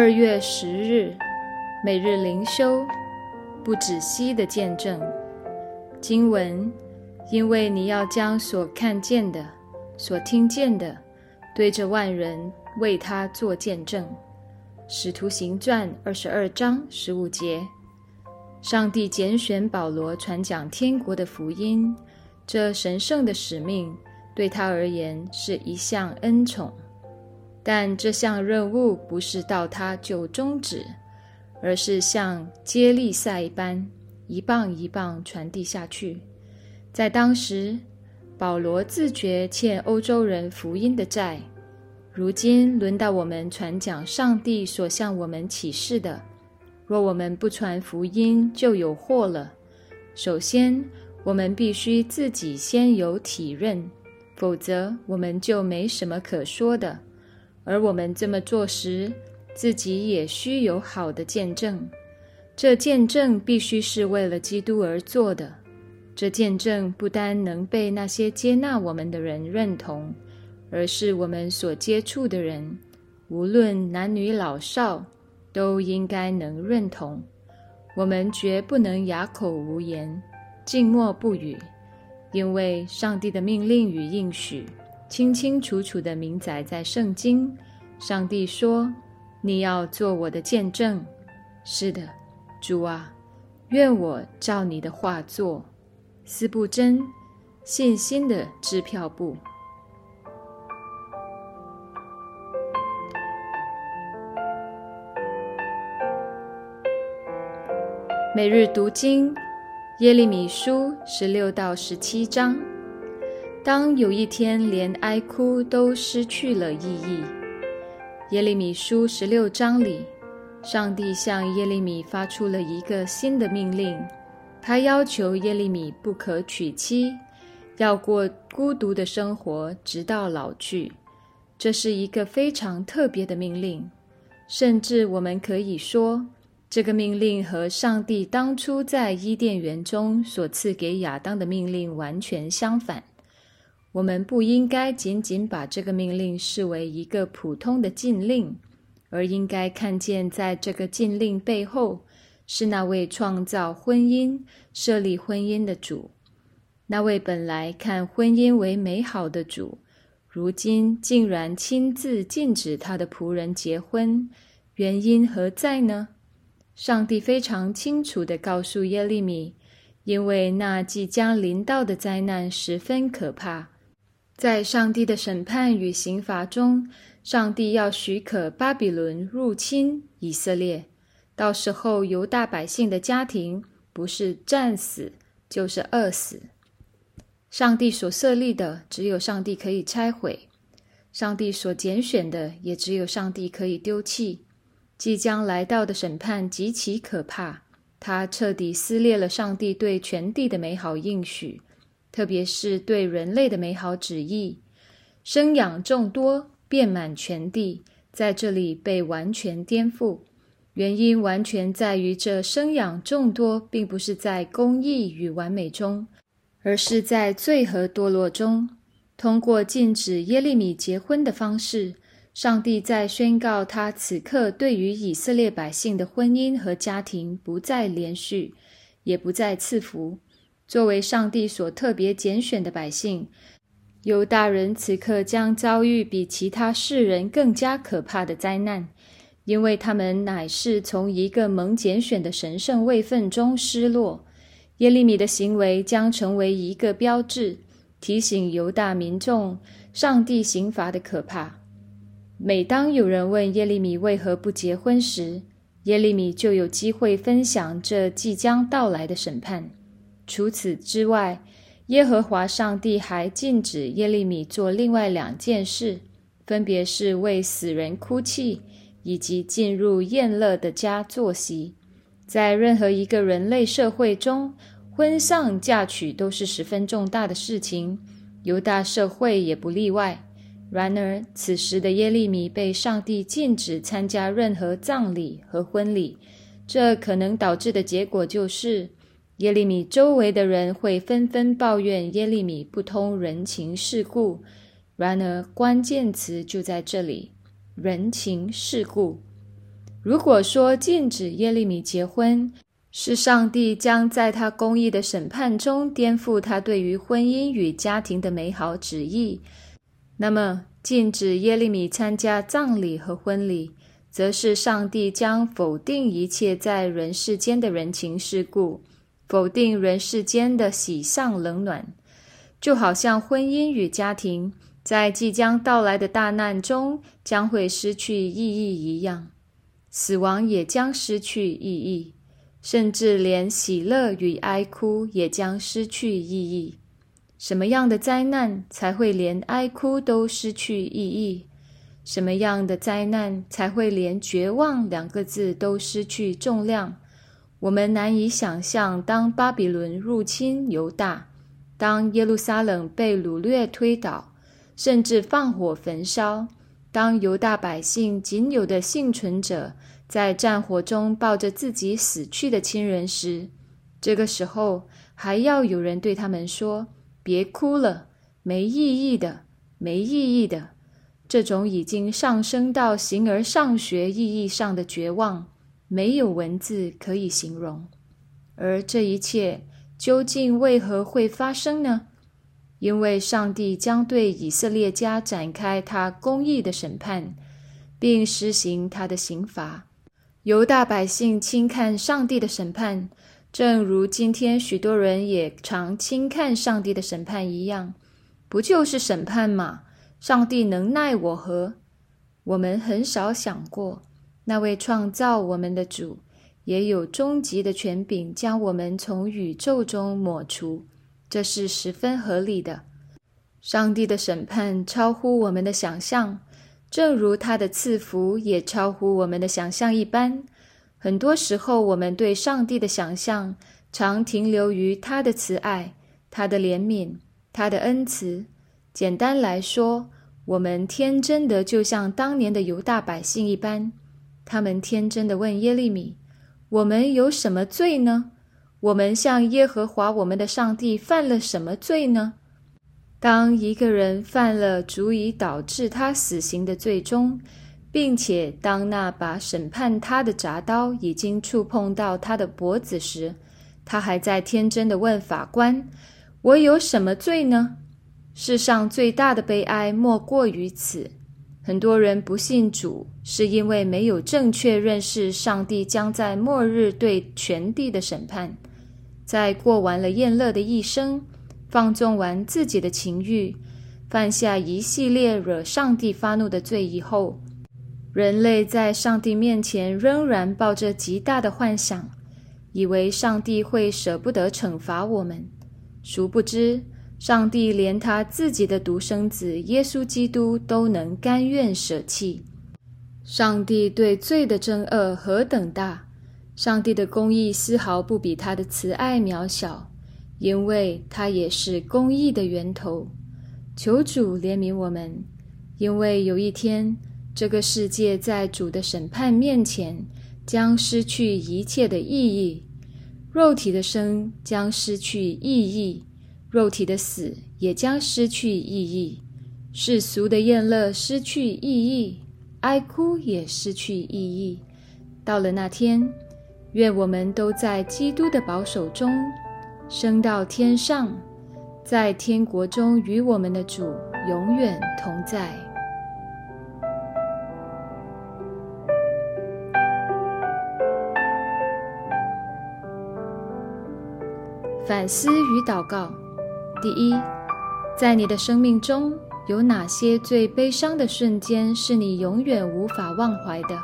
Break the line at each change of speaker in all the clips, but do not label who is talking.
二月十日，每日灵修，不止息的见证。经文：因为你要将所看见的、所听见的，对着万人为他做见证。使徒行传二十二章十五节。上帝拣选保罗传讲天国的福音，这神圣的使命对他而言是一项恩宠。但这项任务不是到他就终止，而是像接力赛一般，一棒一棒传递下去。在当时，保罗自觉欠欧洲人福音的债，如今轮到我们传讲上帝所向我们启示的。若我们不传福音，就有祸了。首先，我们必须自己先有体认，否则我们就没什么可说的。而我们这么做时，自己也需有好的见证。这见证必须是为了基督而做的。这见证不单能被那些接纳我们的人认同，而是我们所接触的人，无论男女老少，都应该能认同。我们绝不能哑口无言、静默不语，因为上帝的命令与应许。清清楚楚的明载在圣经。上帝说：“你要做我的见证。”是的，主啊，愿我照你的话做。四不真，信心的支票簿。每日读经，耶利米书十六到十七章。当有一天，连哀哭都失去了意义。耶利米书十六章里，上帝向耶利米发出了一个新的命令，他要求耶利米不可娶妻，要过孤独的生活，直到老去。这是一个非常特别的命令，甚至我们可以说，这个命令和上帝当初在伊甸园中所赐给亚当的命令完全相反。我们不应该仅仅把这个命令视为一个普通的禁令，而应该看见，在这个禁令背后，是那位创造婚姻、设立婚姻的主，那位本来看婚姻为美好的主，如今竟然亲自禁止他的仆人结婚，原因何在呢？上帝非常清楚地告诉耶利米，因为那即将临到的灾难十分可怕。在上帝的审判与刑罚中，上帝要许可巴比伦入侵以色列。到时候，犹大百姓的家庭不是战死，就是饿死。上帝所设立的，只有上帝可以拆毁；上帝所拣选的，也只有上帝可以丢弃。即将来到的审判极其可怕，它彻底撕裂了上帝对全地的美好应许。特别是对人类的美好旨意，生养众多，遍满全地，在这里被完全颠覆。原因完全在于这生养众多，并不是在公义与完美中，而是在罪和堕落中。通过禁止耶利米结婚的方式，上帝在宣告他此刻对于以色列百姓的婚姻和家庭不再连续，也不再赐福。作为上帝所特别拣选的百姓，犹大人此刻将遭遇比其他世人更加可怕的灾难，因为他们乃是从一个蒙拣选的神圣位份中失落。耶利米的行为将成为一个标志，提醒犹大民众上帝刑罚的可怕。每当有人问耶利米为何不结婚时，耶利米就有机会分享这即将到来的审判。除此之外，耶和华上帝还禁止耶利米做另外两件事，分别是为死人哭泣，以及进入宴乐的家坐席。在任何一个人类社会中，婚丧嫁娶都是十分重大的事情，犹大社会也不例外。然而，此时的耶利米被上帝禁止参加任何葬礼和婚礼，这可能导致的结果就是。耶利米周围的人会纷纷抱怨耶利米不通人情世故，然而关键词就在这里：人情世故。如果说禁止耶利米结婚，是上帝将在他公义的审判中颠覆他对于婚姻与家庭的美好旨意，那么禁止耶利米参加葬礼和婚礼，则是上帝将否定一切在人世间的人情世故，否定人世间的喜丧冷暖，就好像婚姻与家庭在即将到来的大难中将会失去意义一样，死亡也将失去意义。甚至连喜乐与哀哭也将失去意义。什么样的灾难才会连哀哭都失去意义？什么样的灾难才会连绝望两个字都失去重量？我们难以想象，当巴比伦入侵犹大，当耶路撒冷被掳掠推倒，甚至放火焚烧，当犹大百姓仅有的幸存者。在战火中抱着自己死去的亲人时，这个时候还要有人对他们说：“别哭了，没意义的，没意义的。”这种已经上升到形而上学意义上的绝望，没有文字可以形容。而这一切究竟为何会发生呢？因为上帝将对以色列家展开他公义的审判，并施行他的刑罚。犹大百姓轻看上帝的审判，正如今天许多人也常轻看上帝的审判一样，不就是审判吗？上帝能奈我何？我们很少想过，那位创造我们的主也有终极的权柄，将我们从宇宙中抹除，这是十分合理的。上帝的审判超乎我们的想象。正如他的赐福也超乎我们的想象一般，很多时候我们对上帝的想象常停留于他的慈爱、他的怜悯、他的恩慈。简单来说，我们天真的就像当年的犹大百姓一般，他们天真的问耶利米：“我们有什么罪呢？我们向耶和华我们的上帝犯了什么罪呢？”当一个人犯了足以导致他死刑的罪中，并且当那把审判他的铡刀已经触碰到他的脖子时，他还在天真的问法官：“我有什么罪呢？”世上最大的悲哀莫过于此。很多人不信主，是因为没有正确认识上帝将在末日对全地的审判。在过完了宴乐的一生。放纵完自己的情欲，犯下一系列惹上帝发怒的罪以后，人类在上帝面前仍然抱着极大的幻想，以为上帝会舍不得惩罚我们。殊不知，上帝连他自己的独生子耶稣基督都能甘愿舍弃。上帝对罪的憎恶何等大，上帝的公义丝毫不比他的慈爱渺小。因为他也是公义的源头，求主怜悯我们。因为有一天，这个世界在主的审判面前将失去一切的意义，肉体的生将失去意义，肉体的死也将失去意义，世俗的宴乐失去意义，哀哭也失去意义。到了那天，愿我们都在基督的保守中。升到天上，在天国中与我们的主永远同在。反思与祷告：第一，在你的生命中有哪些最悲伤的瞬间是你永远无法忘怀的？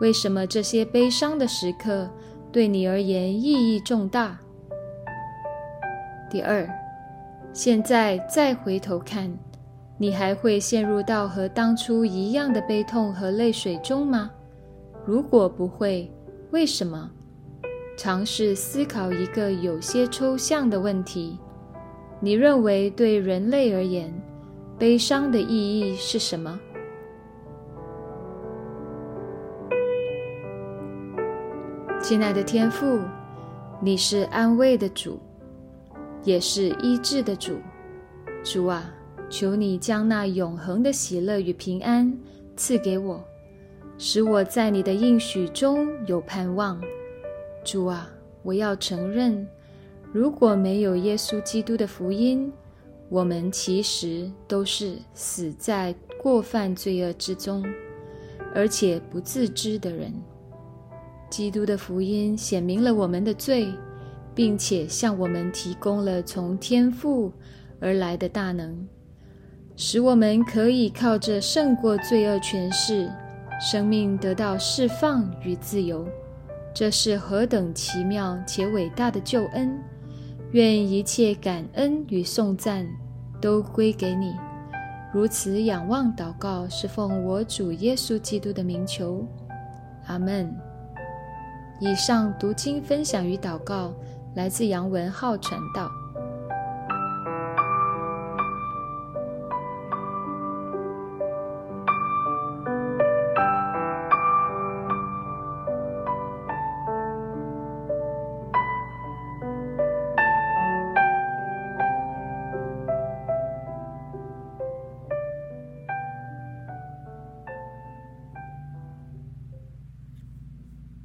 为什么这些悲伤的时刻对你而言意义重大？第二，现在再回头看，你还会陷入到和当初一样的悲痛和泪水中吗？如果不会，为什么？尝试思考一个有些抽象的问题：你认为对人类而言，悲伤的意义是什么？亲爱的天父，你是安慰的主。也是医治的主，主啊，求你将那永恒的喜乐与平安赐给我。使我在你的应许中有盼望。主啊，我要承认，如果没有耶稣基督的福音，我们其实都是死在过犯罪恶之中，而且不自知的人。基督的福音显明了我们的罪，并且向我们提供了从天父而来的大能，使我们可以靠着胜过罪恶权势，生命得到释放与自由。这是何等奇妙且伟大的救恩！愿一切感恩与颂赞都归给你。如此仰望祷告，是奉我主耶稣基督的名求。阿门。以上读经分享与祷告来自杨文浩传道。